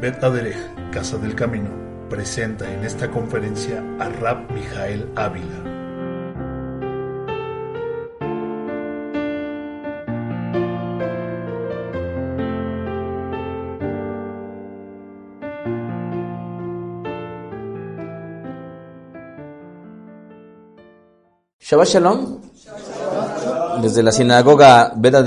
Bet Aderech, Casa del Camino, presenta en esta conferencia a Rab Mijael Ávila. Shabbat Shalom. Desde la sinagoga Beda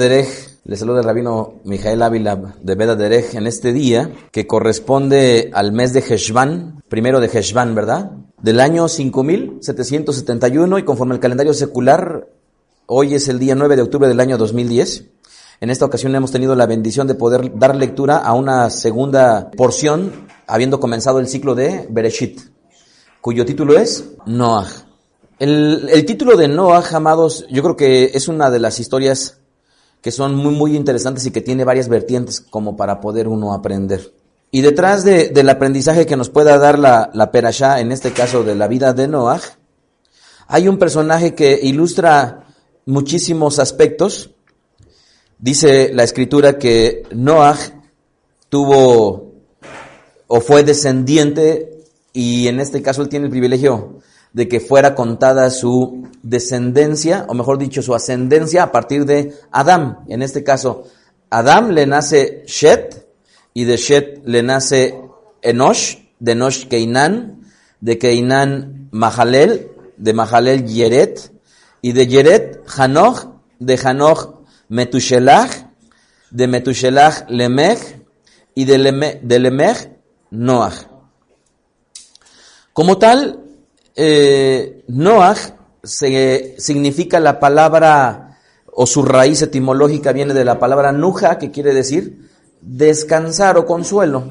Derech le saluda el rabino Mijael Ávila de Beda Derech en este día que corresponde al mes de Heshvan, primero de Heshvan, ¿verdad? Del año 5771 y conforme al calendario secular, hoy es el día 9 de octubre del año 2010. En esta ocasión hemos tenido la bendición de poder dar lectura a una segunda porción, habiendo comenzado el ciclo de Bereshit, cuyo título es Noah. El, el, título de Noah, amados, yo creo que es una de las historias que son muy, muy interesantes y que tiene varias vertientes como para poder uno aprender. Y detrás de, del aprendizaje que nos pueda dar la, la Perashá, en este caso de la vida de Noah, hay un personaje que ilustra muchísimos aspectos. Dice la escritura que Noah tuvo o fue descendiente y en este caso él tiene el privilegio de que fuera contada su descendencia, o mejor dicho, su ascendencia a partir de Adán. En este caso, Adán le nace Shet, y de Shet le nace Enosh, de Enosh Keinan, de Keinan Mahalel, de Mahalel Yeret, y de Yeret Hanoch, de Hanoch Metushelach, de Metushelach Lemech, y de, de Lemech Noach. Como tal, eh, se, significa la palabra, o su raíz etimológica viene de la palabra nuja, que quiere decir descansar o consuelo.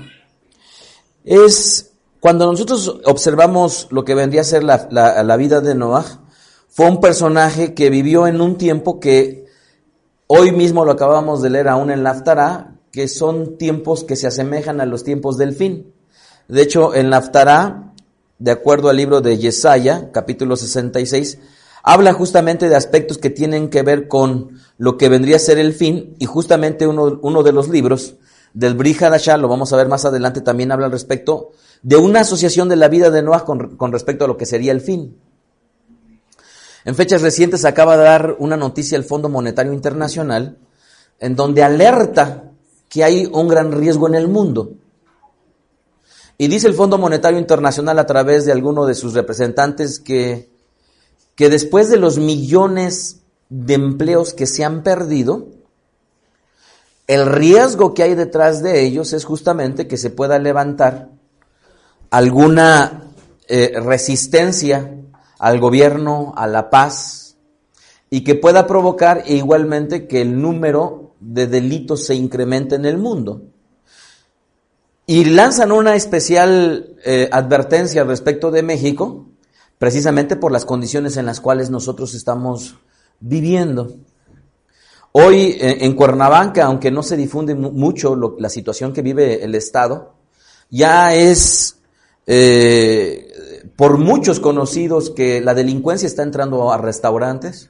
Es cuando nosotros observamos lo que vendría a ser la, la, vida de Noah, fue un personaje que vivió en un tiempo que hoy mismo lo acabamos de leer aún en la Haftarah, que son tiempos que se asemejan a los tiempos del fin. De hecho, en la Haftarah, de acuerdo al libro de Yesaya, capítulo 66, habla justamente de aspectos que tienen que ver con lo que vendría a ser el fin, y justamente uno, de los libros del Bri Hadashah, lo vamos a ver más adelante, también habla al respecto de una asociación de la vida de Noah con, con respecto a lo que sería el fin. En fechas recientes acaba de dar una noticia el Fondo Monetario Internacional en donde alerta que hay un gran riesgo en el mundo. Y dice el Fondo Monetario Internacional a través de alguno de sus representantes que, que después de los millones de empleos que se han perdido, el riesgo que hay detrás de ellos es justamente que se pueda levantar alguna eh, resistencia al gobierno, a la paz, y que pueda provocar igualmente que el número de delitos se incremente en el mundo. Y lanzan una especial eh, advertencia respecto de México, precisamente por las condiciones en las cuales nosotros estamos viviendo. Hoy eh, en Cuernavaca, aunque no se difunde mucho la situación que vive el Estado, ya es eh, por muchos conocidos que la delincuencia está entrando a restaurantes,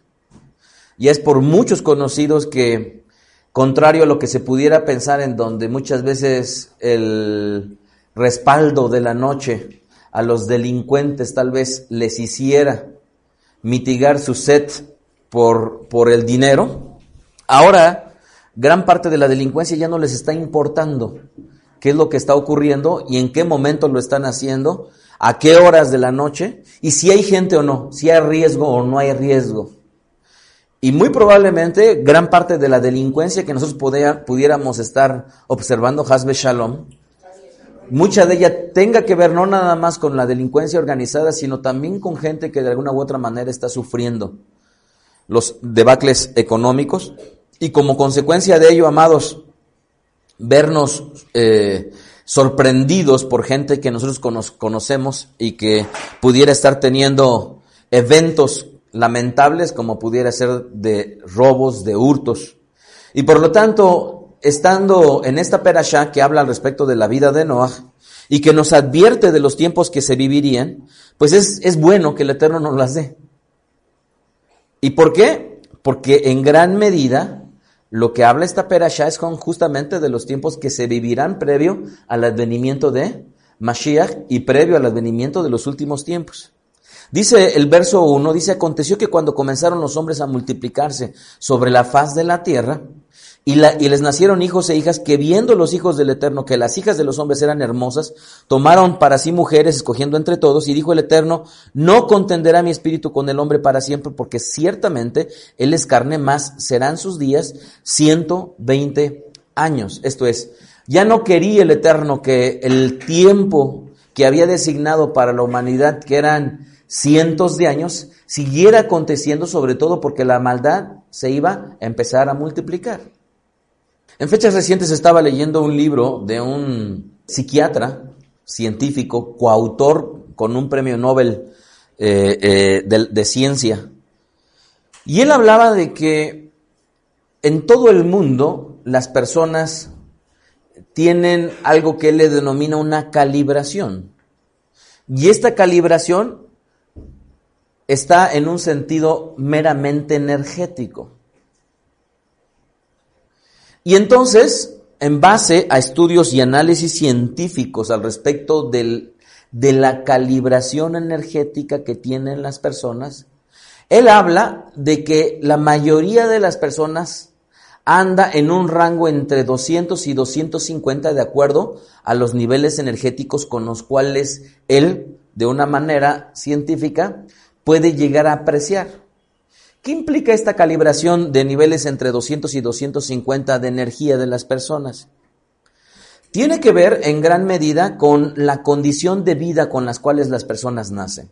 y es por muchos conocidos que contrario a lo que se pudiera pensar en donde muchas veces el respaldo de la noche a los delincuentes tal vez les hiciera mitigar su sed por, por el dinero, ahora gran parte de la delincuencia ya no les está importando qué es lo que está ocurriendo y en qué momento lo están haciendo, a qué horas de la noche y si hay gente o no, si hay riesgo o no hay riesgo. Y muy probablemente gran parte de la delincuencia que nosotros pudiéramos estar observando, Hasbe Shalom, mucha de ella tenga que ver no nada más con la delincuencia organizada, sino también con gente que de alguna u otra manera está sufriendo los debacles económicos. Y como consecuencia de ello, amados, vernos eh, sorprendidos por gente que nosotros conocemos y que pudiera estar teniendo eventos lamentables como pudiera ser de robos, de hurtos. Y por lo tanto, estando en esta perashá que habla al respecto de la vida de Noah y que nos advierte de los tiempos que se vivirían, pues es, es bueno que el Eterno nos las dé. ¿Y por qué? Porque en gran medida lo que habla esta perashá es con justamente de los tiempos que se vivirán previo al advenimiento de Mashiach y previo al advenimiento de los últimos tiempos. Dice el verso 1, dice, aconteció que cuando comenzaron los hombres a multiplicarse sobre la faz de la tierra, y, les nacieron hijos e hijas que viendo los hijos del Eterno que las hijas de los hombres eran hermosas, tomaron para sí mujeres, escogiendo entre todos, y dijo el Eterno, no contenderá mi espíritu con el hombre para siempre, porque ciertamente él es carne, más serán sus días 120 años. Esto es, ya no quería el Eterno que el tiempo que había designado para la humanidad, que eran cientos de años, siguiera aconteciendo, sobre todo porque la maldad se iba a empezar a multiplicar. En fechas recientes estaba leyendo un libro de un psiquiatra científico, coautor con un premio Nobel eh, eh, de, ciencia. Y él hablaba de que en todo el mundo las personas tienen algo que él le denomina una calibración. Y esta calibración está en un sentido meramente energético. Y entonces, en base a estudios y análisis científicos al respecto del, de la calibración energética que tienen las personas, él habla de que la mayoría de las personas anda en un rango entre 200 y 250 de acuerdo a los niveles energéticos con los cuales él, de una manera científica, puede llegar a apreciar. ¿Qué implica esta calibración de niveles entre 200 y 250 de energía de las personas? Tiene que ver en gran medida con la condición de vida con las cuales las personas nacen.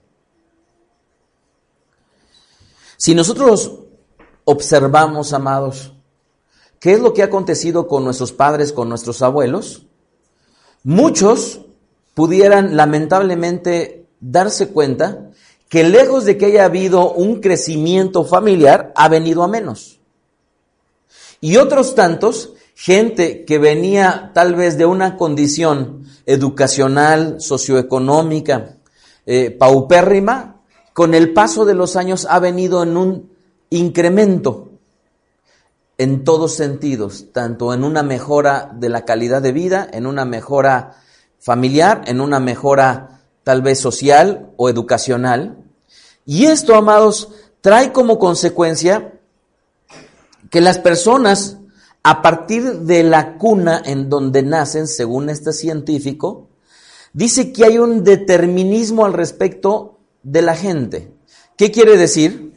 Si nosotros observamos, amados, qué es lo que ha acontecido con nuestros padres, con nuestros abuelos, muchos pudieran lamentablemente darse cuenta que lejos de que haya habido un crecimiento familiar, ha venido a menos. Y otros tantos, gente que venía tal vez de una condición educacional, socioeconómica, eh, paupérrima, con el paso de los años ha venido en un incremento en todos sentidos, tanto en una mejora de la calidad de vida, en una mejora familiar, en una mejora tal vez social o educacional. Y esto, amados, trae como consecuencia que las personas, a partir de la cuna en donde nacen, según este científico, dice que hay un determinismo al respecto de la gente. ¿Qué quiere decir?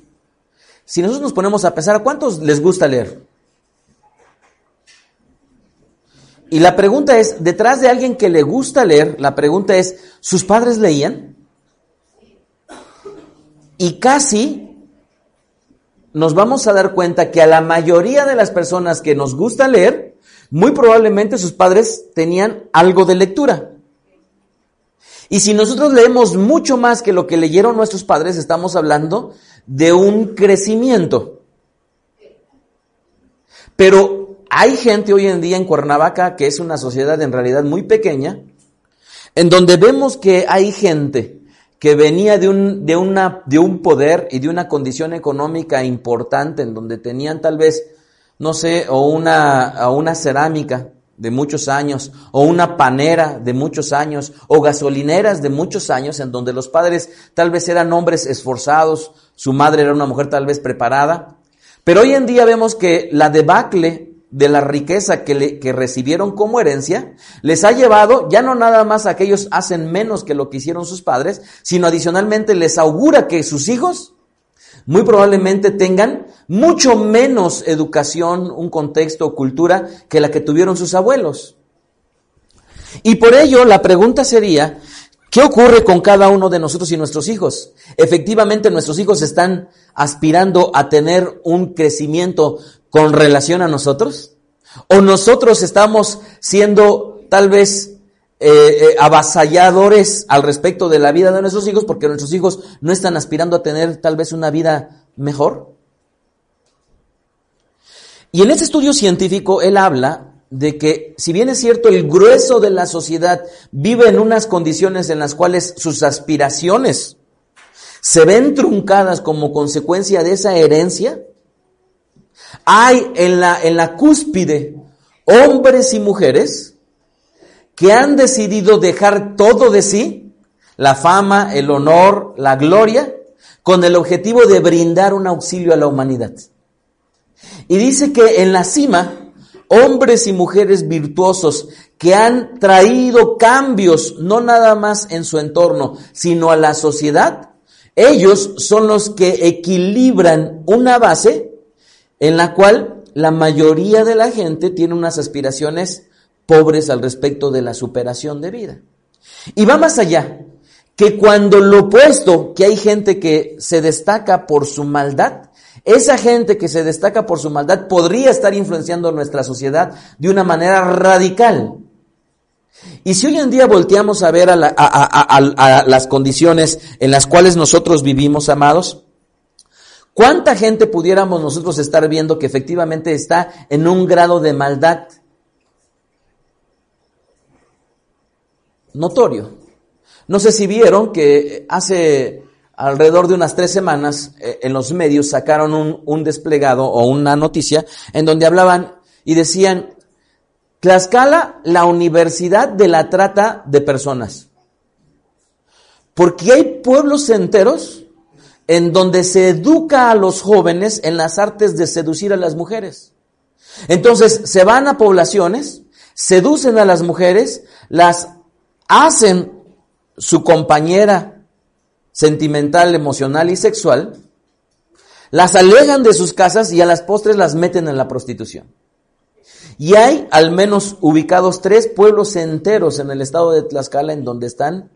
Si nosotros nos ponemos a pensar, ¿a cuántos les gusta leer? Y la pregunta es, detrás de alguien que le gusta leer, la pregunta es, ¿sus padres leían? Y casi nos vamos a dar cuenta que a la mayoría de las personas que nos gusta leer, muy probablemente sus padres tenían algo de lectura. Y si nosotros leemos mucho más que lo que leyeron nuestros padres, estamos hablando de un crecimiento. Pero hay gente hoy en día en Cuernavaca, que es una sociedad en realidad muy pequeña, en donde vemos que hay gente que venía de un, poder y de una condición económica importante, en donde tenían tal vez, no sé, una, o una cerámica de muchos años, o una panera de muchos años, o gasolineras de muchos años, en donde los padres tal vez eran hombres esforzados, su madre era una mujer tal vez preparada. Pero hoy en día vemos que la debacle de la riqueza que, le, que recibieron como herencia, les ha llevado, ya no nada más a que ellos hacen menos que lo que hicieron sus padres, sino adicionalmente les augura que sus hijos muy probablemente tengan mucho menos educación, un contexto o cultura que la que tuvieron sus abuelos. Y por ello la pregunta sería, ¿qué ocurre con cada uno de nosotros y nuestros hijos? Efectivamente, nuestros hijos están aspirando a tener un crecimiento con relación a nosotros. ¿O nosotros estamos siendo tal vez eh, eh, avasalladores al respecto de la vida de nuestros hijos porque nuestros hijos no están aspirando a tener tal vez una vida mejor? Y en este estudio científico él habla de que si bien es cierto el grueso de la sociedad vive en unas condiciones en las cuales sus aspiraciones se ven truncadas como consecuencia de esa herencia, hay en la, en la cúspide hombres y mujeres que han decidido dejar todo de sí, la fama, el honor, la gloria, con el objetivo de brindar un auxilio a la humanidad. Y dice que en la cima hombres y mujeres virtuosos que han traído cambios, no nada más en su entorno, sino a la sociedad, ellos son los que equilibran una base en la cual la mayoría de la gente tiene unas aspiraciones pobres al respecto de la superación de vida. Y va más allá, que cuando lo opuesto, que hay gente que se destaca por su maldad, esa gente que se destaca por su maldad podría estar influenciando nuestra sociedad de una manera radical. Y si hoy en día volteamos a ver a, las condiciones en las cuales nosotros vivimos, amados, ¿cuánta gente pudiéramos nosotros estar viendo que efectivamente está en un grado de maldad notorio? No sé si vieron que hace alrededor de unas tres semanas eh, en los medios sacaron un, un, desplegado o una noticia en donde hablaban y decían, Tlaxcala, la universidad de la trata de personas. Porque hay pueblos enteros en donde se educa a los jóvenes en las artes de seducir a las mujeres. Entonces se van a poblaciones, seducen a las mujeres, las hacen su compañera sentimental, emocional y sexual, las alejan de sus casas y a las postres las meten en la prostitución. Y hay al menos ubicados tres pueblos enteros en el estado de Tlaxcala en donde están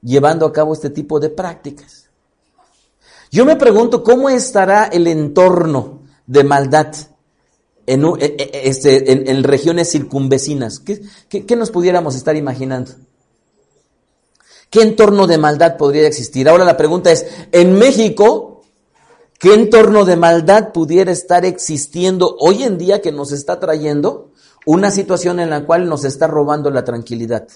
llevando a cabo este tipo de prácticas. Yo me pregunto cómo estará el entorno de maldad en, e, e, este, en, regiones circunvecinas. qué nos pudiéramos estar imaginando? ¿Qué entorno de maldad podría existir? Ahora la pregunta es, en México, ¿qué entorno de maldad pudiera estar existiendo hoy en día que nos está trayendo una situación en la cual nos está robando la tranquilidad?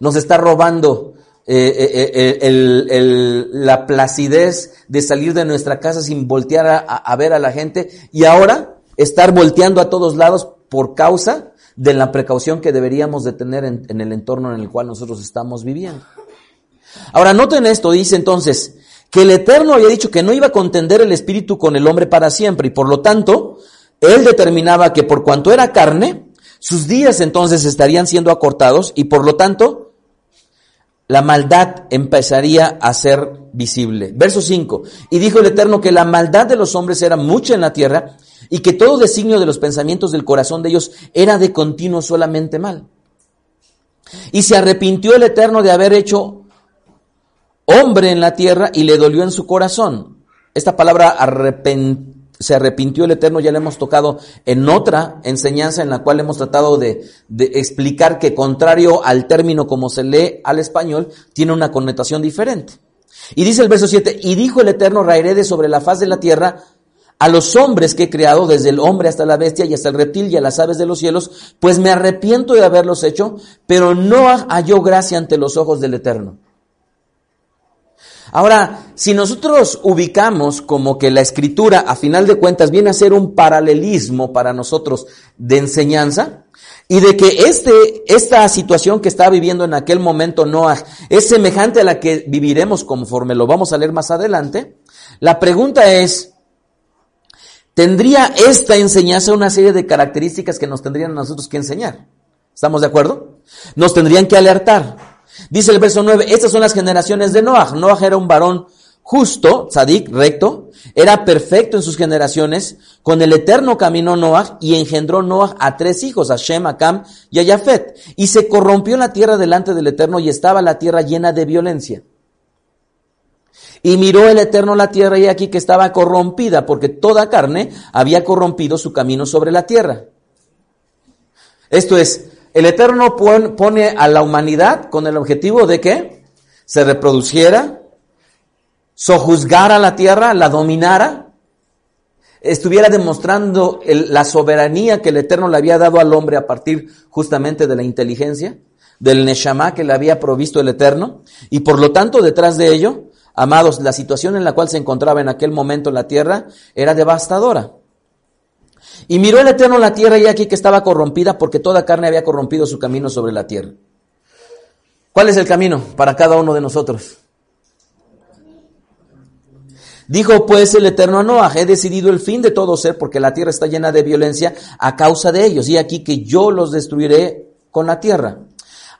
Nos está robando eh, eh, eh, la placidez de salir de nuestra casa sin voltear a, ver a la gente y ahora estar volteando a todos lados por causa de la precaución que deberíamos de tener en el entorno en el cual nosotros estamos viviendo. Ahora, noten esto, dice entonces, que el Eterno había dicho que no iba a contender el Espíritu con el hombre para siempre, y por lo tanto, él determinaba que por cuanto era carne, sus días entonces estarían siendo acortados, y por lo tanto, la maldad empezaría a ser visible. Verso 5. Y dijo el Eterno que la maldad de los hombres era mucha en la tierra, y que todo designio de los pensamientos del corazón de ellos era de continuo solamente mal. Y se arrepintió el Eterno de haber hecho hombre en la tierra y le dolió en su corazón. Esta palabra se arrepintió el Eterno, ya le hemos tocado en otra enseñanza en la cual hemos tratado de, explicar que contrario al término como se lee al español, tiene una connotación diferente. Y dice el verso 7, y dijo el Eterno, raeré de sobre la faz de la tierra a los hombres que he creado, desde el hombre hasta la bestia y hasta el reptil y a las aves de los cielos, pues me arrepiento de haberlos hecho, pero no halló gracia ante los ojos del Eterno. Ahora, si nosotros ubicamos como que la escritura, a final de cuentas, viene a ser un paralelismo para nosotros de enseñanza, y de que este, esta situación que está viviendo en aquel momento Noah es semejante a la que viviremos conforme lo vamos a leer más adelante, la pregunta es, ¿tendría esta enseñanza una serie de características que nos tendrían a nosotros que enseñar? ¿Estamos de acuerdo? Nos tendrían que alertar. Dice el verso 9, estas son las generaciones de Noah. Noah era un varón justo, tzadik, recto, era perfecto en sus generaciones, con el eterno caminó Noah y engendró Noah a tres hijos, a Shem, a Cam y a Jafet. Y se corrompió la tierra delante del eterno y estaba la tierra llena de violencia. Y miró el Eterno la tierra y aquí que estaba corrompida, porque toda carne había corrompido su camino sobre la tierra. Esto es, el Eterno pone a la humanidad con el objetivo de que se reproduciera, sojuzgara la tierra, la dominara, estuviera demostrando la soberanía que el Eterno le había dado al hombre a partir justamente de la inteligencia, del Neshama que le había provisto el Eterno, y por lo tanto detrás de ello Amados, la situación en la cual se encontraba en aquel momento la tierra era devastadora. Y miró el Eterno la tierra y aquí que estaba corrompida porque toda carne había corrompido su camino sobre la tierra. ¿Cuál es el camino para cada uno de nosotros? Dijo pues el Eterno a he decidido el fin de todo ser porque la tierra está llena de violencia a causa de ellos y aquí que yo los destruiré con la tierra.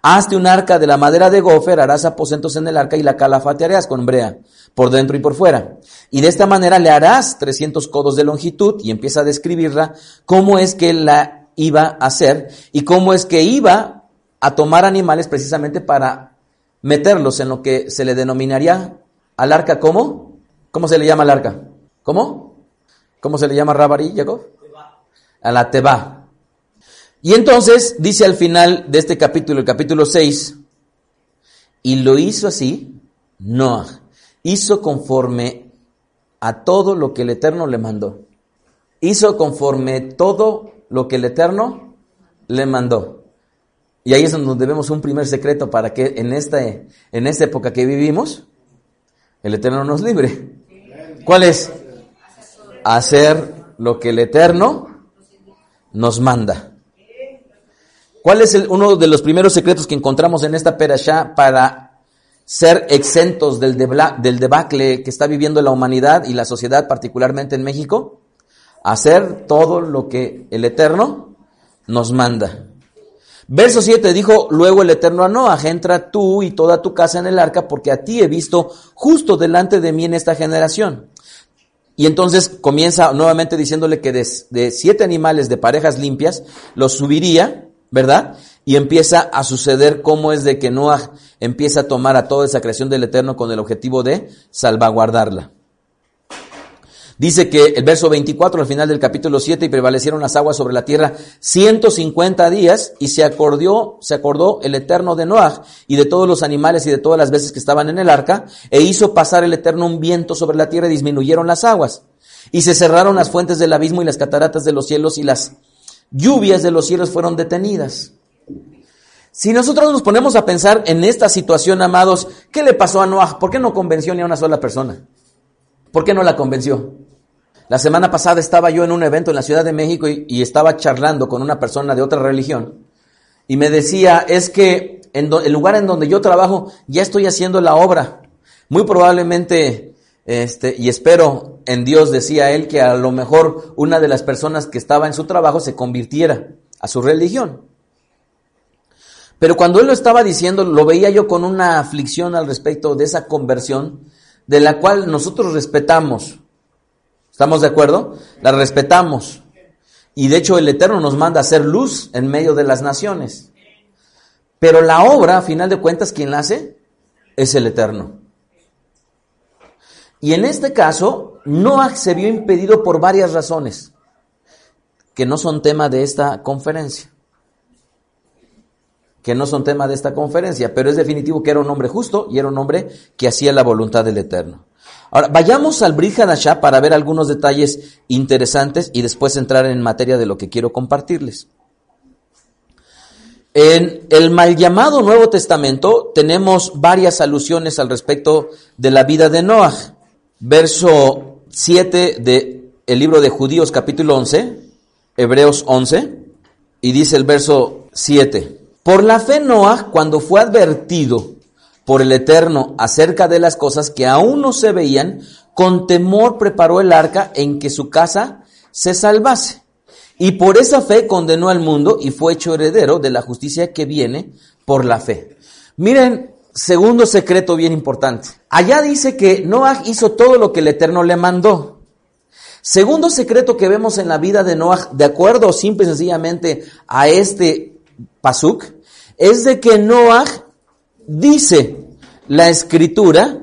Hazte un arca de la madera de gofer, harás aposentos en el arca y la calafatearás con brea, por dentro y por fuera. Y de esta manera le harás 300 codos de longitud y empieza a describirla cómo es que la iba a hacer y cómo es que iba a tomar animales precisamente para meterlos en lo que se le denominaría al arca ¿cómo? ¿Cómo se le llama al arca? ¿Cómo? ¿Cómo se le llama Rabarí, Jacob? A la Teba. Y entonces dice al final de este capítulo, el capítulo 6, y lo hizo así, Noah, hizo conforme a todo lo que el Eterno le mandó. Hizo conforme todo lo que el Eterno le mandó. Y ahí es donde vemos un primer secreto para que en esta, en esta época que vivimos, el Eterno nos libre. ¿Cuál es? Hacer lo que el Eterno nos manda. ¿Cuál es uno de los primeros secretos que encontramos en esta perashá para ser exentos del, del debacle que está viviendo la humanidad y la sociedad, particularmente en México? Hacer todo lo que el Eterno nos manda. Verso 7 dijo luego el Eterno a Noah, entra tú y toda tu casa en el arca, porque a ti he visto justo delante de mí en esta generación. Y entonces comienza nuevamente diciéndole que de siete animales de parejas limpias los subiría ¿verdad? Y empieza a suceder cómo es de que Noah empieza a tomar a toda esa creación del Eterno con el objetivo de salvaguardarla. Dice que el verso 24 al final del capítulo 7 y prevalecieron las aguas sobre la tierra 150 días y se acordó, se acordó el Eterno de Noah y de todos los animales y de todas las veces que estaban en el arca e hizo pasar el Eterno un viento sobre la tierra y disminuyeron las aguas y se cerraron las fuentes del abismo y las cataratas de los cielos y las lluvias de los cielos fueron detenidas. Si nosotros nos ponemos a pensar en esta situación, amados, ¿qué le pasó a Noah? ¿Por qué no convenció ni a una sola persona? ¿Por qué no la convenció? La semana pasada estaba yo en un evento en la Ciudad de México y, estaba charlando con una persona de otra religión y me decía, es que en el lugar en donde yo trabajo ya estoy haciendo la obra. Muy probablemente, este, y espero en Dios, decía él, que a lo mejor una de las personas que estaba en su trabajo se convirtiera a su religión. Pero cuando él lo estaba diciendo, lo veía yo con una aflicción al respecto de esa conversión, de la cual nosotros respetamos. ¿Estamos de acuerdo? La respetamos. Y de hecho el Eterno nos manda a hacer luz en medio de las naciones. Pero la obra, a final de cuentas, quien la hace es el Eterno. Y en este caso, Noah se vio impedido por varias razones, que no son tema de esta conferencia. Que no son tema de esta conferencia, pero es definitivo que era un hombre justo y era un hombre que hacía la voluntad del Eterno. Ahora, vayamos al Brihadashá para ver algunos detalles interesantes y después entrar en materia de lo que quiero compartirles. En el mal llamado Nuevo Testamento tenemos varias alusiones al respecto de la vida de Noah verso 7 de el libro de Judíos capítulo 11, Hebreos 11, y dice el verso 7, por la fe Noah, cuando fue advertido por el Eterno acerca de las cosas que aún no se veían, con temor preparó el arca en que su casa se salvase. Y por esa fe condenó al mundo y fue hecho heredero de la justicia que viene por la fe. Miren, segundo secreto bien importante. Allá dice que Noah hizo todo lo que el Eterno le mandó. Segundo secreto que vemos en la vida de Noah, de acuerdo simple y sencillamente a este pasuk, es de que Noah dice la escritura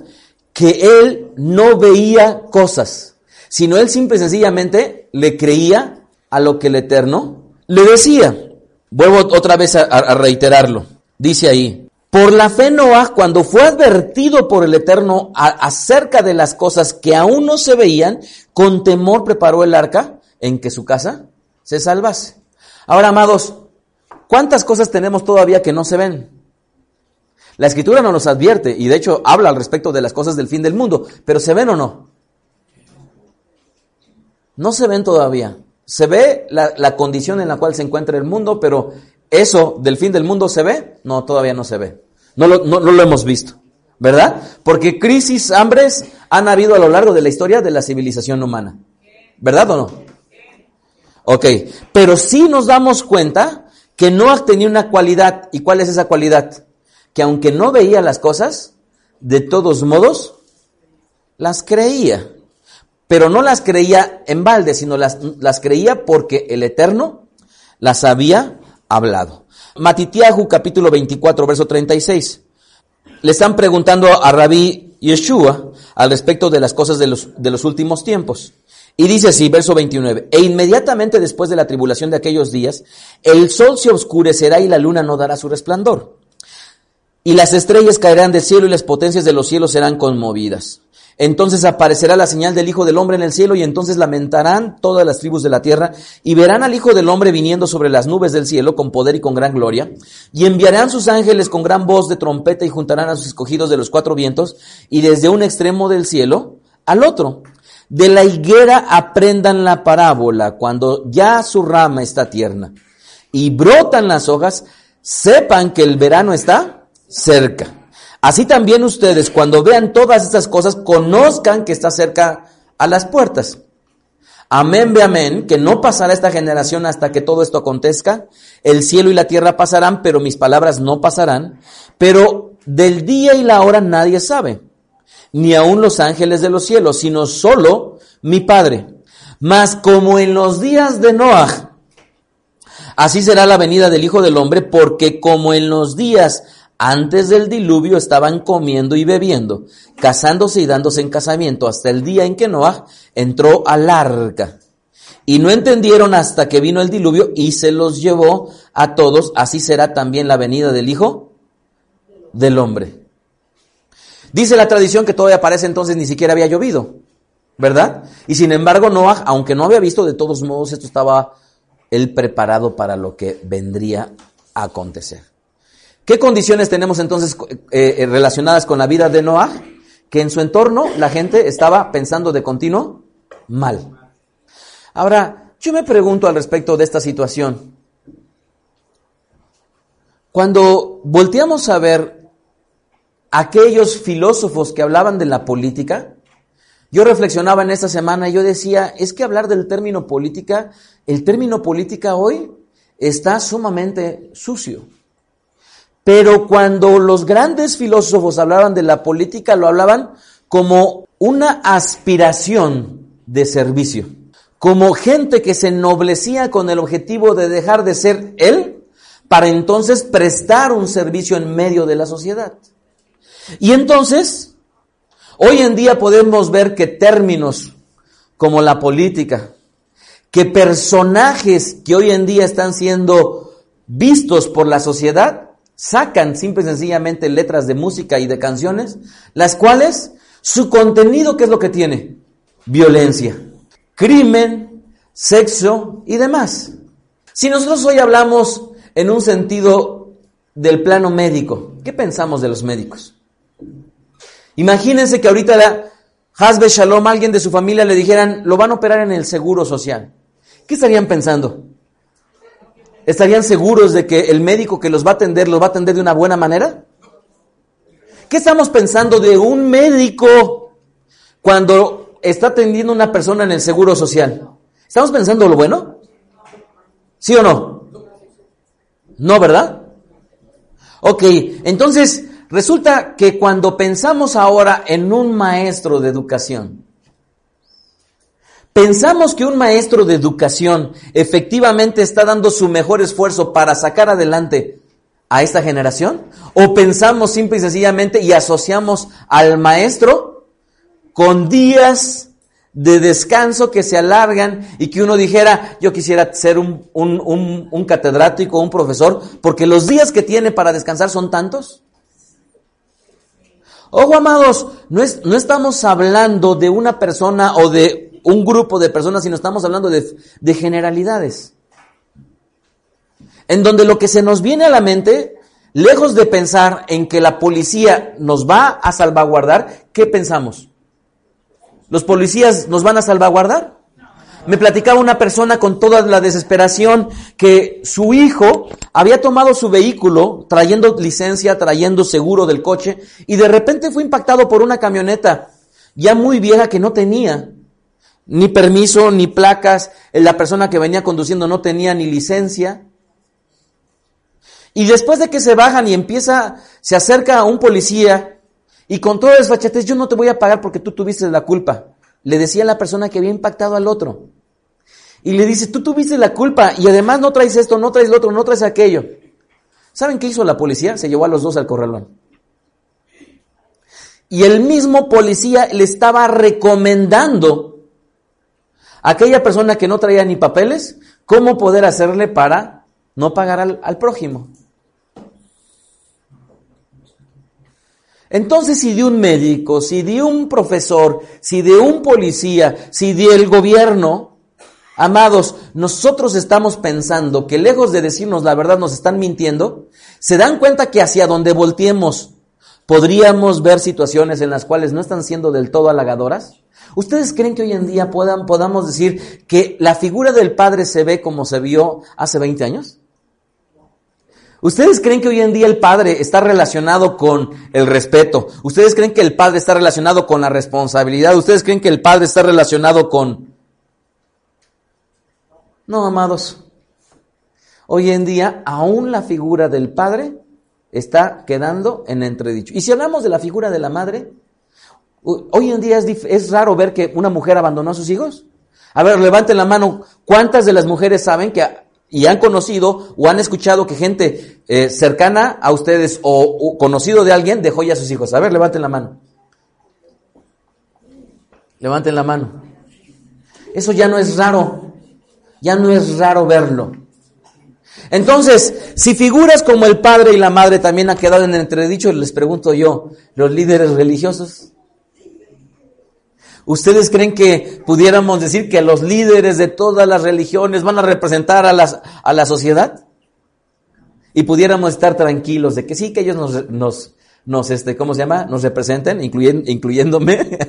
que él no veía cosas, sino él simple y sencillamente le creía a lo que el Eterno le decía. Vuelvo otra vez a, reiterarlo. Dice ahí, por la fe Noah, cuando fue advertido por el Eterno acerca de las cosas que aún no se veían, con temor preparó el arca en que su casa se salvase. Ahora, amados, ¿cuántas cosas tenemos todavía que no se ven? La escritura no nos advierte y de hecho habla al respecto de las cosas del fin del mundo, pero ¿se ven o no? No se ven todavía. Se ve la, condición en la cual se encuentra el mundo, pero eso del fin del mundo se ve? No, todavía no se ve. No lo, hemos visto, ¿verdad? Porque crisis, hambres han habido a lo largo de la historia de la civilización humana. ¿Verdad o no? Ok, pero sí nos damos cuenta que Noah tenía una cualidad. ¿Y cuál es esa cualidad? Que aunque no veía las cosas, de todos modos, las creía pero no las creía en balde, sino las, las creía porque el Eterno las había hablado. Matitiahu capítulo 24, verso 36. Le están preguntando a Rabí Yeshua al respecto de las cosas de los, de los últimos tiempos. Y dice así, verso 29, e inmediatamente después de la tribulación de aquellos días, el sol se oscurecerá y la luna no dará su resplandor. Y las estrellas caerán del cielo y las potencias de los cielos serán conmovidas. Entonces aparecerá la señal del Hijo del Hombre en el cielo y entonces lamentarán todas las tribus de la tierra y verán al Hijo del Hombre viniendo sobre las nubes del cielo con poder y con gran gloria y enviarán sus ángeles con gran voz de trompeta y juntarán a sus escogidos de los cuatro vientos y desde un extremo del cielo al otro. De la higuera aprendan la parábola cuando ya su rama está tierna y brotan las hojas, sepan que el verano está cerca. Así también ustedes, cuando vean todas estas cosas, conozcan que está cerca a las puertas. Amén, ve amén, que no pasará esta generación hasta que todo esto acontezca. El cielo y la tierra pasarán, pero mis palabras no pasarán. Pero del día y la hora nadie sabe, ni aun los ángeles de los cielos, sino solo mi Padre. Mas como en los días de Noah, así será la venida del Hijo del Hombre, porque como en los días antes del diluvio estaban comiendo y bebiendo, casándose y dándose en casamiento hasta el día en que Noah entró al arca. Y no entendieron hasta que vino el diluvio y se los llevó a todos. Así será también la venida del Hijo del Hombre. Dice la tradición que todavía parece entonces ni siquiera había llovido, ¿verdad? Y sin embargo Noah, aunque no había visto, de todos modos esto estaba él preparado para lo que vendría a acontecer. ¿Qué condiciones tenemos entonces eh, eh, relacionadas con la vida de Noah? Que en su entorno la gente estaba pensando de continuo mal. Ahora, yo me pregunto al respecto de esta situación. Cuando volteamos a ver aquellos filósofos que hablaban de la política, yo reflexionaba en esta semana y yo decía, es que hablar del término política, el término política hoy está sumamente sucio. Pero cuando los grandes filósofos hablaban de la política, lo hablaban como una aspiración de servicio, como gente que se ennoblecía con el objetivo de dejar de ser él para entonces prestar un servicio en medio de la sociedad. Y entonces, hoy en día podemos ver que términos como la política, que personajes que hoy en día están siendo vistos por la sociedad, sacan simple y sencillamente letras de música y de canciones, las cuales su contenido, ¿qué es lo que tiene? Violencia, crimen, sexo y demás. Si nosotros hoy hablamos en un sentido del plano médico, ¿qué pensamos de los médicos? Imagínense que ahorita la Hasbe Shalom, alguien de su familia le dijeran, lo van a operar en el seguro social. ¿Qué estarían pensando? ¿Estarían seguros de que el médico que los va a atender los va a atender de una buena manera? ¿Qué estamos pensando de un médico cuando está atendiendo a una persona en el seguro social? ¿Estamos pensando lo bueno? ¿Sí o no? No, ¿verdad? Ok, entonces Resulta que cuando pensamos ahora en un maestro de educación, pensamos que un maestro de educación efectivamente está dando su mejor esfuerzo para sacar adelante a esta generación? ¿O pensamos simple y sencillamente y asociamos al maestro con días de descanso que se alargan y que uno dijera, yo quisiera ser un, un, catedrático, un profesor, porque los días que tiene para descansar son tantos? Ojo, amados, no, es, no estamos hablando de una persona o de un grupo de personas, sino estamos hablando de, de generalidades. En donde lo que se nos viene a la mente, lejos de pensar en que la policía nos va a salvaguardar, ¿qué pensamos? ¿Los policías nos van a salvaguardar? Me platicaba una persona con toda la desesperación que su hijo había tomado su vehículo trayendo licencia, trayendo seguro del coche y de repente fue impactado por una camioneta ya muy vieja que no tenía ni permiso, ni placas, la persona que venía conduciendo no tenía ni licencia. Y después de que se bajan y empieza, se acerca a un policía y con toda desfachatez, yo no te voy a pagar porque tú tuviste la culpa. Le decía a la persona que había impactado al otro. Y le dice, tú tuviste la culpa y además no traes esto, no traes lo otro, no traes aquello. ¿Saben qué hizo la policía? Se llevó a los dos al corralón. Y el mismo policía le estaba recomendando a aquella persona que no traía ni papeles, cómo poder hacerle para no pagar al, al prójimo. Entonces, si de un médico, si de un profesor, si de un policía, si del gobierno, amados, nosotros estamos pensando que lejos de decirnos la verdad nos están mintiendo, se dan cuenta que hacia donde volteemos podríamos ver situaciones en las cuales no están siendo del todo halagadoras. ¿Ustedes creen que hoy en día puedan, podamos decir que la figura del Padre se ve como se vio hace 20 años? ¿Ustedes creen que hoy en día el padre está relacionado con el respeto? ¿Ustedes creen que el padre está relacionado con la responsabilidad? ¿Ustedes creen que el padre está relacionado con... No, amados. Hoy en día aún la figura del padre está quedando en entredicho. Y si hablamos de la figura de la madre, hoy en día es, es raro ver que una mujer abandonó a sus hijos. A ver, levanten la mano. ¿Cuántas de las mujeres saben que y han conocido o han escuchado que gente eh, cercana a ustedes o, conocido de alguien dejó ya a sus hijos. A ver, levanten la mano. Levanten la mano. Eso ya no es raro. Ya no es raro verlo. Entonces, si figuras como el padre y la madre también han quedado en entredicho, les pregunto yo, ¿los líderes religiosos? ¿Ustedes creen que pudiéramos decir que los líderes de todas las religiones van a representar a, las, a la sociedad? Y pudiéramos estar tranquilos de que sí, que ellos nos, nos, nos este, ¿cómo se llama? Nos representen, incluyendo, incluyéndome,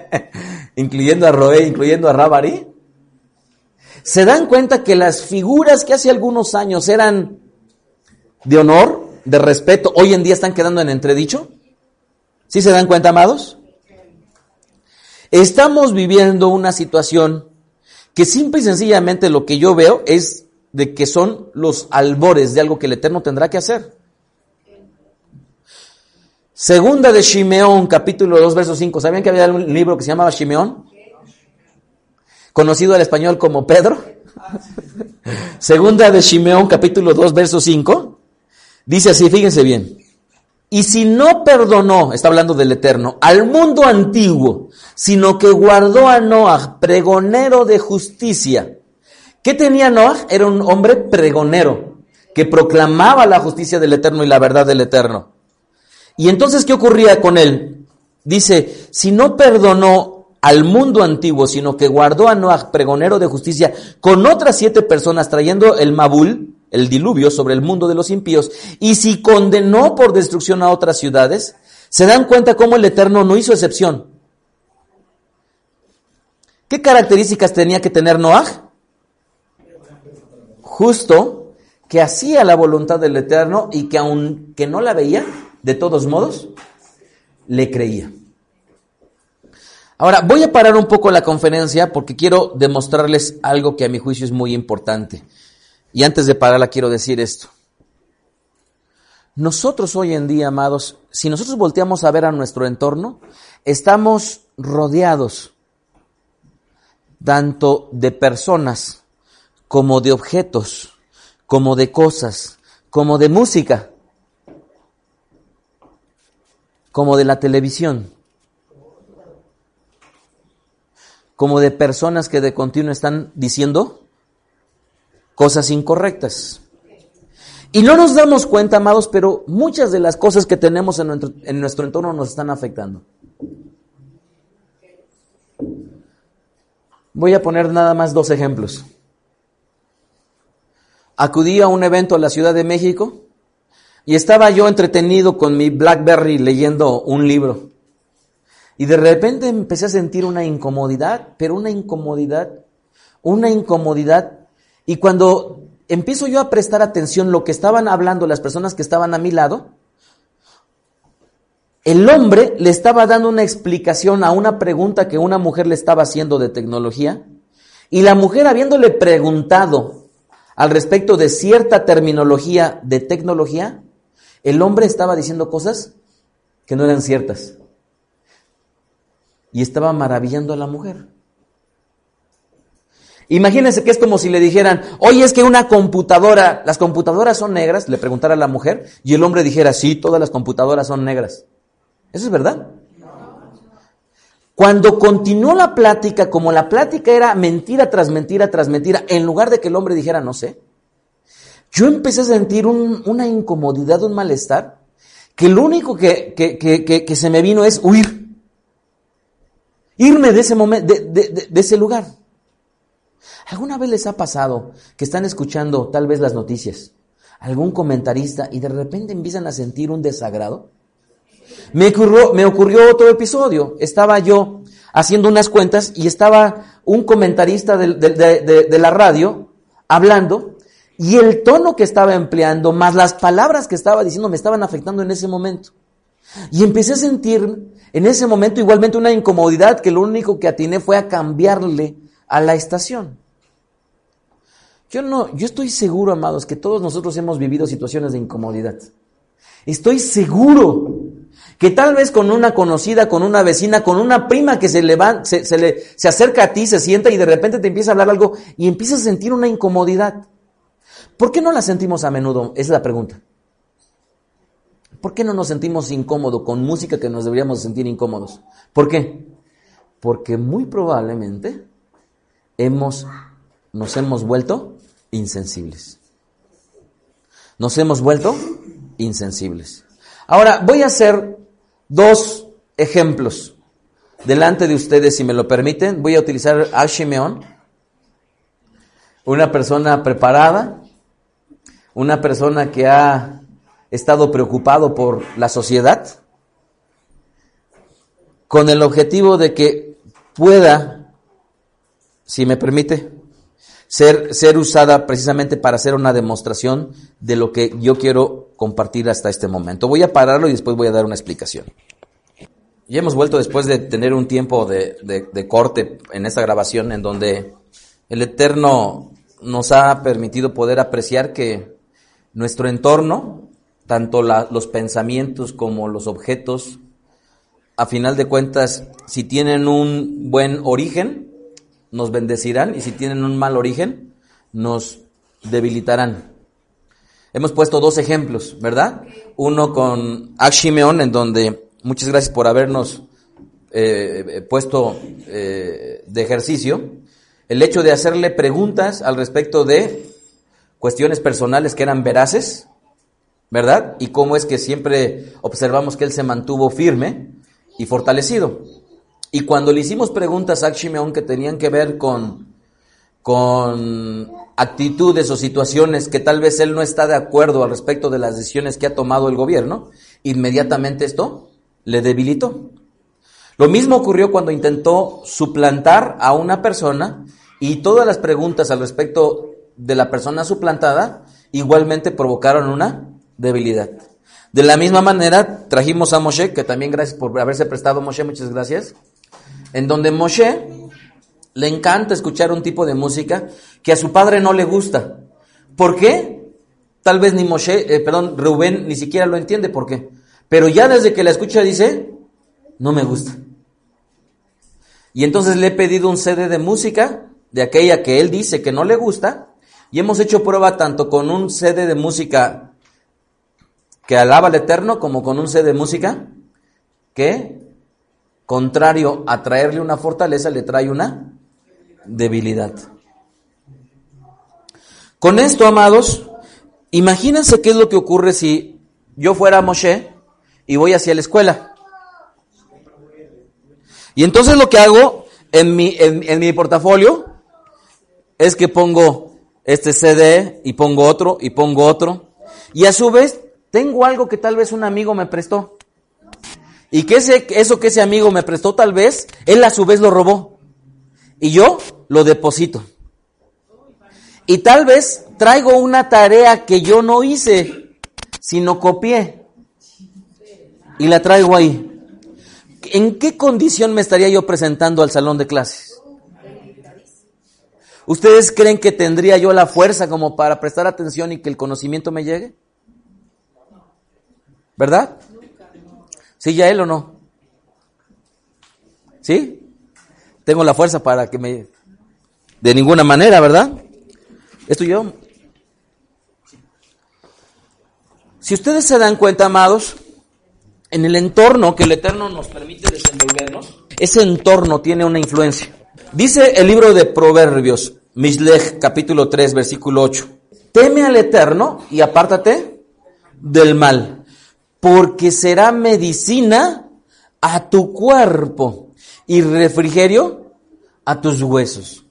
incluyendo a Roé, incluyendo a Rabari. ¿Se dan cuenta que las figuras que hace algunos años eran de honor, de respeto, hoy en día están quedando en entredicho? ¿Sí se dan cuenta, amados? Estamos viviendo una situación que simple y sencillamente lo que yo veo es de que son los albores de algo que el Eterno tendrá que hacer. Segunda de Shimeón, capítulo 2, verso 5. ¿Sabían que había un libro que se llamaba Shimeón? Conocido al español como Pedro. Segunda de Shimeón, capítulo 2, verso 5. Dice así, fíjense bien. Y si no perdonó, está hablando del Eterno, al mundo antiguo, sino que guardó a Noah, pregonero de justicia. ¿Qué tenía Noah? Era un hombre pregonero, que proclamaba la justicia del Eterno y la verdad del Eterno. Y entonces, ¿qué ocurría con él? Dice, si no perdonó al mundo antiguo, sino que guardó a Noah, pregonero de justicia, con otras siete personas trayendo el Mabul, el diluvio sobre el mundo de los impíos, y si condenó por destrucción a otras ciudades, se dan cuenta cómo el Eterno no hizo excepción. ¿Qué características tenía que tener Noah? Justo que hacía la voluntad del Eterno y que aunque no la veía, de todos modos, le creía. Ahora, voy a parar un poco la conferencia porque quiero demostrarles algo que a mi juicio es muy importante. Y antes de pararla quiero decir esto. nosotros hoy en día, amados, si nosotros volteamos a ver a nuestro entorno, estamos rodeados tanto de personas como de objetos, como de cosas, como de música, como de la televisión, como de personas que de continuo están diciendo cosas incorrectas. Y no nos damos cuenta, amados, pero muchas de las cosas que tenemos en nuestro, en nuestro entorno nos están afectando. Voy a poner nada más dos ejemplos. Acudí a un evento en la Ciudad de México y estaba yo entretenido con mi Blackberry leyendo un libro. Y de repente empecé a sentir una incomodidad, pero una incomodidad, una incomodidad. Y cuando empiezo yo a prestar atención lo que estaban hablando las personas que estaban a mi lado, el hombre le estaba dando una explicación a una pregunta que una mujer le estaba haciendo de tecnología y la mujer habiéndole preguntado al respecto de cierta terminología de tecnología, el hombre estaba diciendo cosas que no eran ciertas y estaba maravillando a la mujer. Imagínense que es como si le dijeran, oye, es que una computadora, las computadoras son negras, le preguntara a la mujer, y el hombre dijera, sí, todas las computadoras son negras. ¿Eso es verdad? Cuando continuó la plática, como la plática era mentira tras mentira tras mentira, en lugar de que el hombre dijera no sé, yo empecé a sentir una incomodidad, un malestar, que lo único que, que, se me vino es huir. Irme de ese momento, de, de ese lugar. ¿Alguna vez les ha pasado que están escuchando tal vez las noticias, algún comentarista y de repente empiezan a sentir un desagrado? Me ocurrió, otro episodio. Estaba yo haciendo unas cuentas y estaba un comentarista de, de, la radio hablando y el tono que estaba empleando, más las palabras que estaba diciendo, me estaban afectando en ese momento. Y empecé a sentir en ese momento igualmente una incomodidad que lo único que atiné fue a cambiarle a la estación. Yo no, yo estoy seguro, amados, que todos nosotros hemos vivido situaciones de incomodidad. Estoy seguro que tal vez con una conocida, con una vecina, con una prima que se, levanta, se, se, le, se acerca a ti, se sienta y de repente te empieza a hablar algo y empiezas a sentir una incomodidad. ¿Por qué no la sentimos a menudo? Es la pregunta. ¿Por qué no nos sentimos incómodos con música que nos deberíamos sentir incómodos? ¿Por qué? Porque muy probablemente hemos, nos hemos vuelto insensibles. Nos hemos vuelto insensibles. Ahora, voy a hacer dos ejemplos delante de ustedes, si me lo permiten. Voy a utilizar a Shimeon, una persona preparada, una persona que ha estado preocupado por la sociedad, con el objetivo de que pueda, si me permite, ser, ser usada precisamente para hacer una demostración de lo que yo quiero compartir hasta este momento. Voy a pararlo y después voy a dar una explicación. Y hemos vuelto después de tener un tiempo de, de, corte en esta grabación en donde el Eterno nos ha permitido poder apreciar que nuestro entorno, tanto los pensamientos como los objetos, a final de cuentas, si tienen un buen origen, nos bendecirán y si tienen un mal origen, nos debilitarán. Hemos puesto dos ejemplos, ¿verdad? Uno con Akshimeon, en donde muchas gracias por habernos eh, puesto eh, de ejercicio. El hecho de hacerle preguntas al respecto de cuestiones personales que eran veraces, ¿verdad? Y cómo es que siempre observamos que él se mantuvo firme y fortalecido. Y cuando le hicimos preguntas a Akshimeon que tenían que ver con, con actitudes o situaciones que tal vez él no está de acuerdo al respecto de las decisiones que ha tomado el gobierno, inmediatamente esto le debilitó. Lo mismo ocurrió cuando intentó suplantar a una persona y todas las preguntas al respecto de la persona suplantada igualmente provocaron una debilidad. De la misma manera, trajimos a Moshe, que también gracias por haberse prestado, Moshe, muchas gracias en donde Moshe le encanta escuchar un tipo de música que a su padre no le gusta. ¿Por qué? tal vez ni Moshe, eh, perdón, Rubén ni siquiera lo entiende por qué. Pero ya desde que la escucha dice, no me gusta. Y entonces le he pedido un CD de música de aquella que él dice que no le gusta y hemos hecho prueba tanto con un CD de música que alaba al Eterno como con un CD de música que, contrario a traerle una fortaleza, le trae una debilidad. Con esto, amados, imagínense qué es lo que ocurre si yo fuera Moshe y voy hacia la escuela. Y entonces lo que hago en mi, en, mi portafolio es que pongo este CD y pongo otro y pongo otro. Y a su vez tengo algo que tal vez un amigo me prestó. Y que ese, eso que ese amigo me prestó tal vez, él a su vez lo robó. Y yo lo deposito. Y tal vez traigo una tarea que yo no hice, sino copié. Y la traigo ahí. ¿En qué condición me estaría yo presentando al salón de clases? ¿Ustedes creen que tendría yo la fuerza como para prestar atención y que el conocimiento me llegue? ¿Verdad? ¿Sí, ya él o no? ¿Sí? Tengo la fuerza para que me... De ninguna manera, ¿verdad? Esto yo. Si ustedes se dan cuenta, amados, en el entorno que el Eterno nos permite desenvolvernos, ese entorno tiene una influencia. Dice el libro de Proverbios, Mislech, capítulo 3, versículo 8. Teme al Eterno y apártate del mal, porque será medicina a tu cuerpo y refrigerio a tus huesos.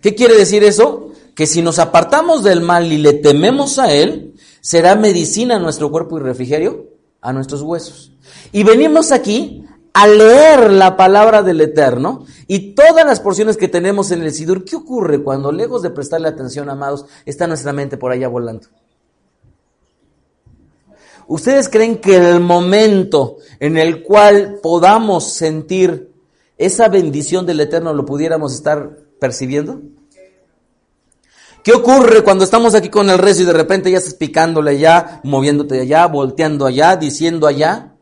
¿Qué quiere decir eso? Que si nos apartamos del mal y le tememos a Él, será medicina a nuestro cuerpo y refrigerio a nuestros huesos. Y venimos aquí a leer la palabra del Eterno y todas las porciones que tenemos en el Sidur. ¿Qué ocurre cuando, lejos de prestarle atención, amados, está nuestra mente por allá volando? ¿Ustedes creen que el momento en el cual podamos sentir esa bendición del Eterno lo pudiéramos estar percibiendo? ¿Qué ocurre cuando estamos aquí con el rezo y de repente ya estás picándole allá, moviéndote allá, volteando allá, diciendo allá?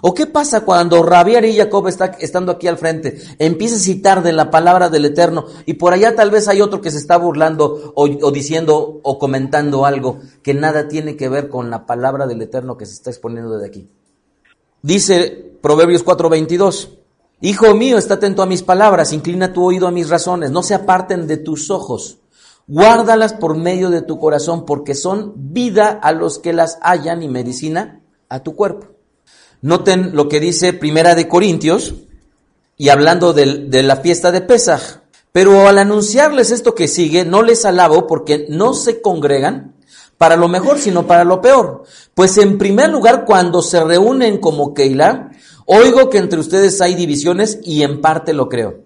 ¿O qué pasa cuando Rabier y Jacob está estando aquí al frente, empieza a citar de la palabra del Eterno y por allá tal vez hay otro que se está burlando o, o diciendo o comentando algo que nada tiene que ver con la palabra del Eterno que se está exponiendo de aquí? Dice Proverbios 4:22. Hijo mío, está atento a mis palabras, inclina tu oído a mis razones, no se aparten de tus ojos, guárdalas por medio de tu corazón, porque son vida a los que las hallan y medicina a tu cuerpo. Noten lo que dice Primera de Corintios, y hablando de, la fiesta de Pesaj. Pero al anunciarles esto que sigue, no les alabo porque no se congregan para lo mejor, sino para lo peor. Pues en primer lugar, cuando se reúnen como Keilah, Oigo que entre ustedes hay divisiones y en parte lo creo,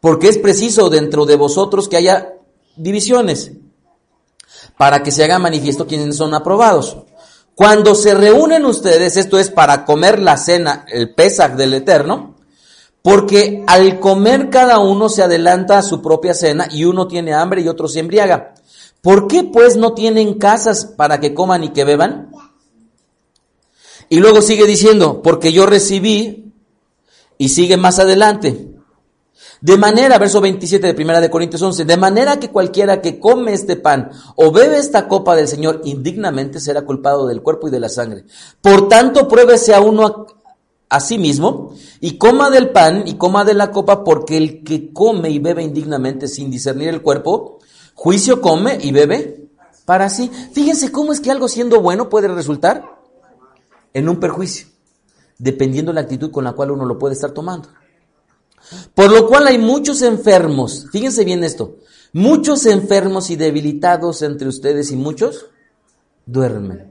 porque es preciso dentro de vosotros que haya divisiones para que se haga manifiesto quienes son aprobados. Cuando se reúnen ustedes, esto es para comer la cena, el Pesach del Eterno, porque al comer cada uno se adelanta a su propia cena y uno tiene hambre y otro se embriaga. ¿Por qué pues no tienen casas para que coman y que beban? Y luego sigue diciendo, porque yo recibí, y sigue más adelante. De manera, verso 27 de primera de Corintios 11, de manera que cualquiera que come este pan o bebe esta copa del Señor indignamente será culpado del cuerpo y de la sangre. Por tanto, pruébese a uno a, a sí mismo y coma del pan y coma de la copa, porque el que come y bebe indignamente sin discernir el cuerpo, juicio come y bebe para sí. Fíjense cómo es que algo siendo bueno puede resultar en un perjuicio, dependiendo la actitud con la cual uno lo puede estar tomando. Por lo cual hay muchos enfermos, fíjense bien esto, muchos enfermos y debilitados entre ustedes y muchos duermen.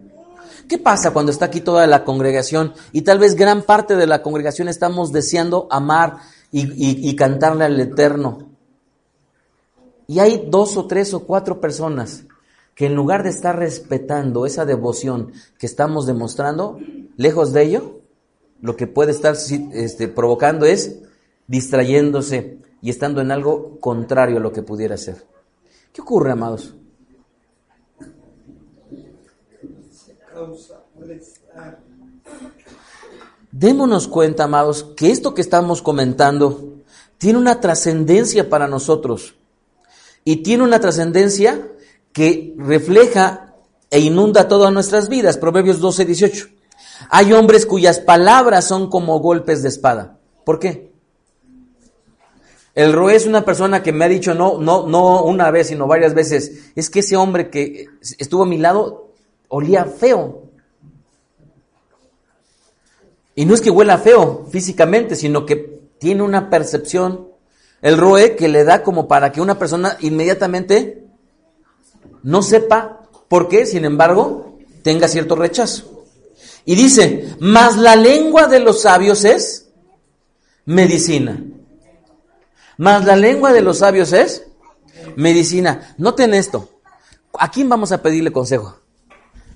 ¿Qué pasa cuando está aquí toda la congregación y tal vez gran parte de la congregación estamos deseando amar y, cantarle al Eterno? Y hay dos o tres o cuatro personas que en lugar de estar respetando esa devoción que estamos demostrando, lejos de ello, lo que puede estar este, provocando es distrayéndose y estando en algo contrario a lo que pudiera ser. ¿Qué ocurre, amados? Démonos cuenta, amados, que esto que estamos comentando tiene una trascendencia para nosotros. Y tiene una trascendencia que refleja e inunda todas nuestras vidas. Proverbios 12, 18. Hay hombres cuyas palabras son como golpes de espada. ¿Por qué? El Roe es una persona que me ha dicho no, no, no una vez, sino varias veces, es que ese hombre que estuvo a mi lado olía feo. Y no es que huela feo físicamente, sino que tiene una percepción, el Roe, que le da como para que una persona inmediatamente no sepa por qué, sin embargo, tenga cierto rechazo. Y dice, mas la lengua de los sabios es medicina. Mas la lengua de los sabios es medicina. Noten esto. ¿A quién vamos a pedirle consejo?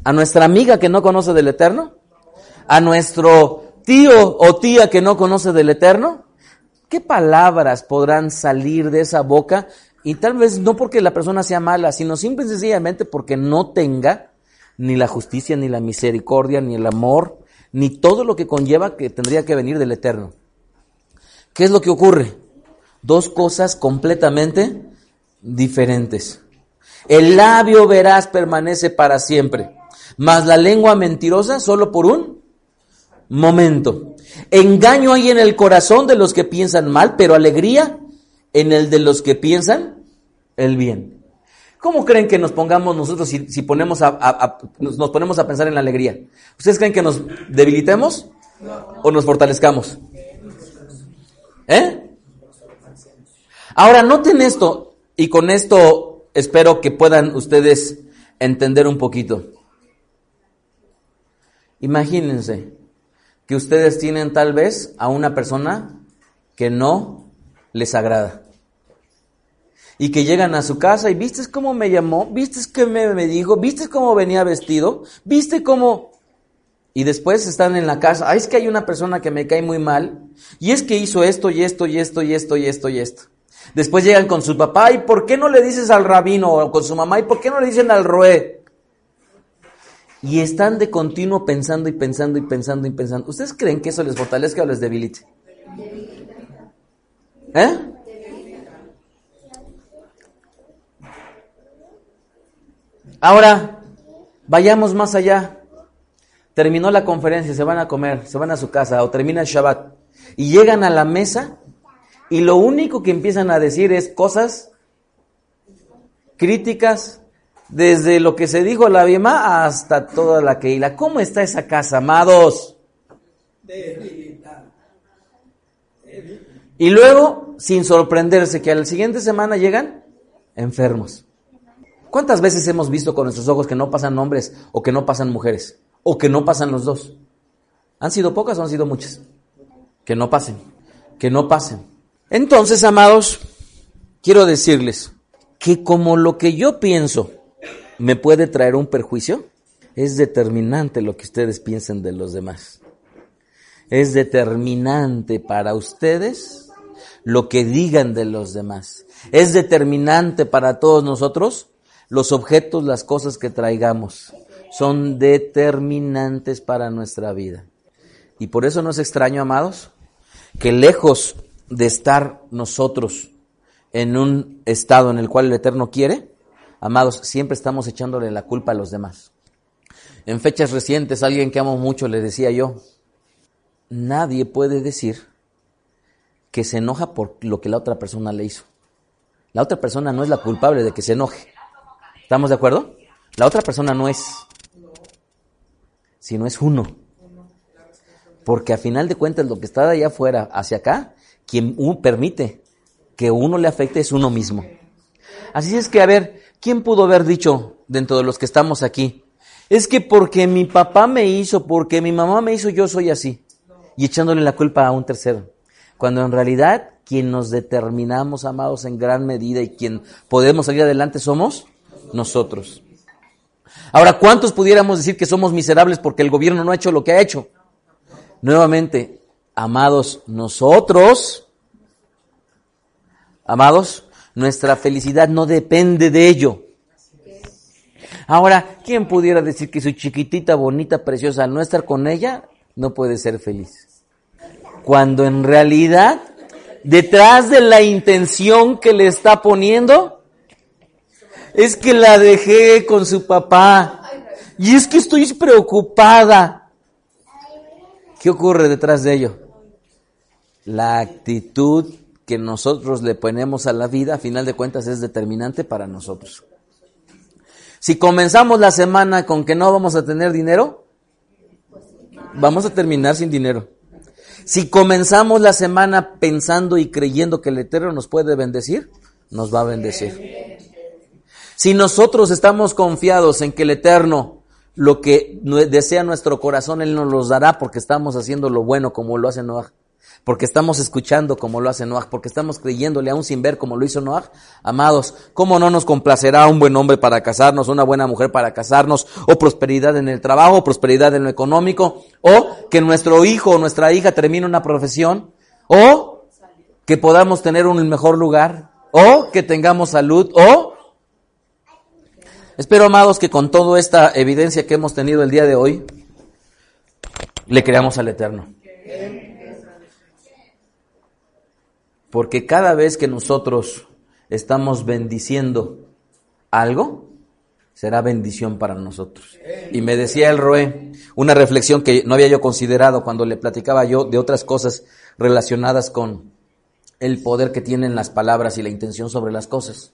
¿A nuestra amiga que no conoce del Eterno? ¿A nuestro tío o tía que no conoce del Eterno? ¿Qué palabras podrán salir de esa boca? Y tal vez no porque la persona sea mala, sino simple y sencillamente porque no tenga ni la justicia, ni la misericordia, ni el amor, ni todo lo que conlleva que tendría que venir del Eterno. ¿Qué es lo que ocurre? Dos cosas completamente diferentes. El labio veraz permanece para siempre, mas la lengua mentirosa solo por un momento. Engaño hay en el corazón de los que piensan mal, pero alegría en el de los que piensan el bien. ¿Cómo creen que nos pongamos nosotros si, ponemos a, nos, ponemos a pensar en la alegría? ¿Ustedes creen que nos debilitemos o nos fortalezcamos? ¿Eh? Ahora, noten esto, y con esto espero que puedan ustedes entender un poquito. Imagínense que ustedes tienen tal vez a una persona que no les agrada. Y que llegan a su casa y viste cómo me llamó, viste qué me, me dijo, viste cómo venía vestido, viste cómo... Y después están en la casa, ay, es que hay una persona que me cae muy mal, y es que hizo esto y esto y esto y esto y esto y esto. Después llegan con su papá, ¿y por qué no le dices al rabino o con su mamá? ¿Y por qué no le dicen al roé? Y están de continuo pensando y pensando y pensando y pensando. ¿Ustedes creen que eso les fortalezca o les debilite? ¿Eh? Ahora, vayamos más allá. Terminó la conferencia, se van a comer, se van a su casa o termina el Shabbat y llegan a la mesa y lo único que empiezan a decir es cosas críticas desde lo que se dijo la Bima hasta toda la Keila. ¿Cómo está esa casa, amados? Y luego, sin sorprenderse, que a la siguiente semana llegan enfermos. ¿Cuántas veces hemos visto con nuestros ojos que no pasan hombres o que no pasan mujeres? O que no pasan los dos. ¿Han sido pocas o han sido muchas? Que no pasen, que no pasen. Entonces, amados, quiero decirles que como lo que yo pienso me puede traer un perjuicio, es determinante lo que ustedes piensen de los demás. Es determinante para ustedes lo que digan de los demás. Es determinante para todos nosotros los objetos, las cosas que traigamos. Son determinantes para nuestra vida. Y por eso no es extraño, amados, que lejos de estar nosotros en un estado en el cual el Eterno quiere, amados, siempre estamos echándole la culpa a los demás. En fechas recientes, alguien que amo mucho le decía yo, nadie puede decir que se enoja por lo que la otra persona le hizo. La otra persona no es la culpable de que se enoje. ¿Estamos de acuerdo? La otra persona no es, sino es uno. Porque a final de cuentas lo que está de allá afuera hacia acá quien permite que uno le afecte es uno mismo. Así es que, a ver, ¿quién pudo haber dicho dentro de los que estamos aquí? Es que porque mi papá me hizo, porque mi mamá me hizo, yo soy así. Y echándole la culpa a un tercero. Cuando en realidad quien nos determinamos, amados, en gran medida y quien podemos salir adelante somos nosotros. Ahora, ¿cuántos pudiéramos decir que somos miserables porque el gobierno no ha hecho lo que ha hecho? Nuevamente, Amados, nosotros, amados, nuestra felicidad no depende de ello. Ahora, ¿quién pudiera decir que su chiquitita, bonita, preciosa, no estar con ella, no puede ser feliz? Cuando en realidad, detrás de la intención que le está poniendo, es que la dejé con su papá. Y es que estoy preocupada. ¿Qué ocurre detrás de ello? La actitud que nosotros le ponemos a la vida, a final de cuentas, es determinante para nosotros. Si comenzamos la semana con que no vamos a tener dinero, vamos a terminar sin dinero. Si comenzamos la semana pensando y creyendo que el Eterno nos puede bendecir, nos va a bendecir. Si nosotros estamos confiados en que el Eterno, lo que desea nuestro corazón, Él nos los dará porque estamos haciendo lo bueno como lo hace Noah porque estamos escuchando como lo hace Noah, porque estamos creyéndole aún sin ver como lo hizo Noah. Amados, ¿cómo no nos complacerá un buen hombre para casarnos, una buena mujer para casarnos, o prosperidad en el trabajo, prosperidad en lo económico, o que nuestro hijo o nuestra hija termine una profesión, o que podamos tener un mejor lugar, o que tengamos salud, o... Espero, amados, que con toda esta evidencia que hemos tenido el día de hoy, le creamos al Eterno. Porque cada vez que nosotros estamos bendiciendo algo, será bendición para nosotros. Y me decía el Roé, una reflexión que no había yo considerado cuando le platicaba yo de otras cosas relacionadas con el poder que tienen las palabras y la intención sobre las cosas.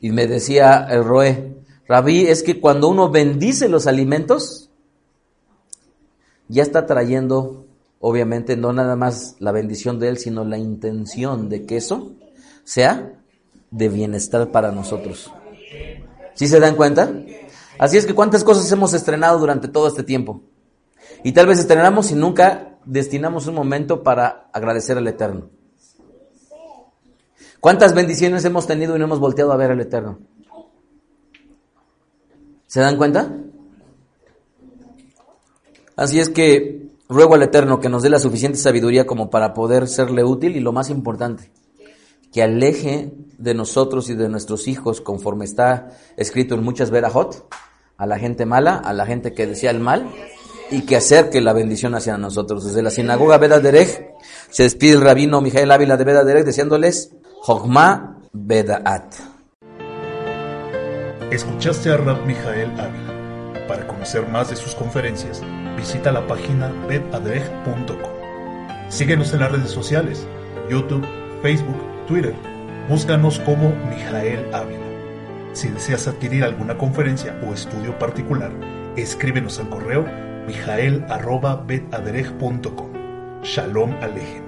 Y me decía el Roé, Rabí, es que cuando uno bendice los alimentos, ya está trayendo obviamente no nada más la bendición de Él, sino la intención de que eso sea de bienestar para nosotros. ¿Sí se dan cuenta? Así es que cuántas cosas hemos estrenado durante todo este tiempo. Y tal vez estrenamos y nunca destinamos un momento para agradecer al Eterno. ¿Cuántas bendiciones hemos tenido y no hemos volteado a ver al Eterno? ¿Se dan cuenta? Así es que Ruego al Eterno que nos dé la suficiente sabiduría como para poder serle útil y lo más importante, que aleje de nosotros y de nuestros hijos, conforme está escrito en muchas verajot, a la gente mala, a la gente que desea el mal, y que acerque la bendición hacia nosotros. Desde la sinagoga Veda Derech se despide el rabino Mijael Ávila de Veda Derech deseándoles Jogma Vedaat. Escuchaste a Rab Mijael Ávila. Para conocer más de sus conferencias, visita la página betadrej.com. Síguenos en las redes sociales, YouTube, Facebook, Twitter. Búscanos como Mijael Ávila. Si deseas adquirir alguna conferencia o estudio particular, escríbenos al correo mijael.betadrej.com. Shalom Alejem.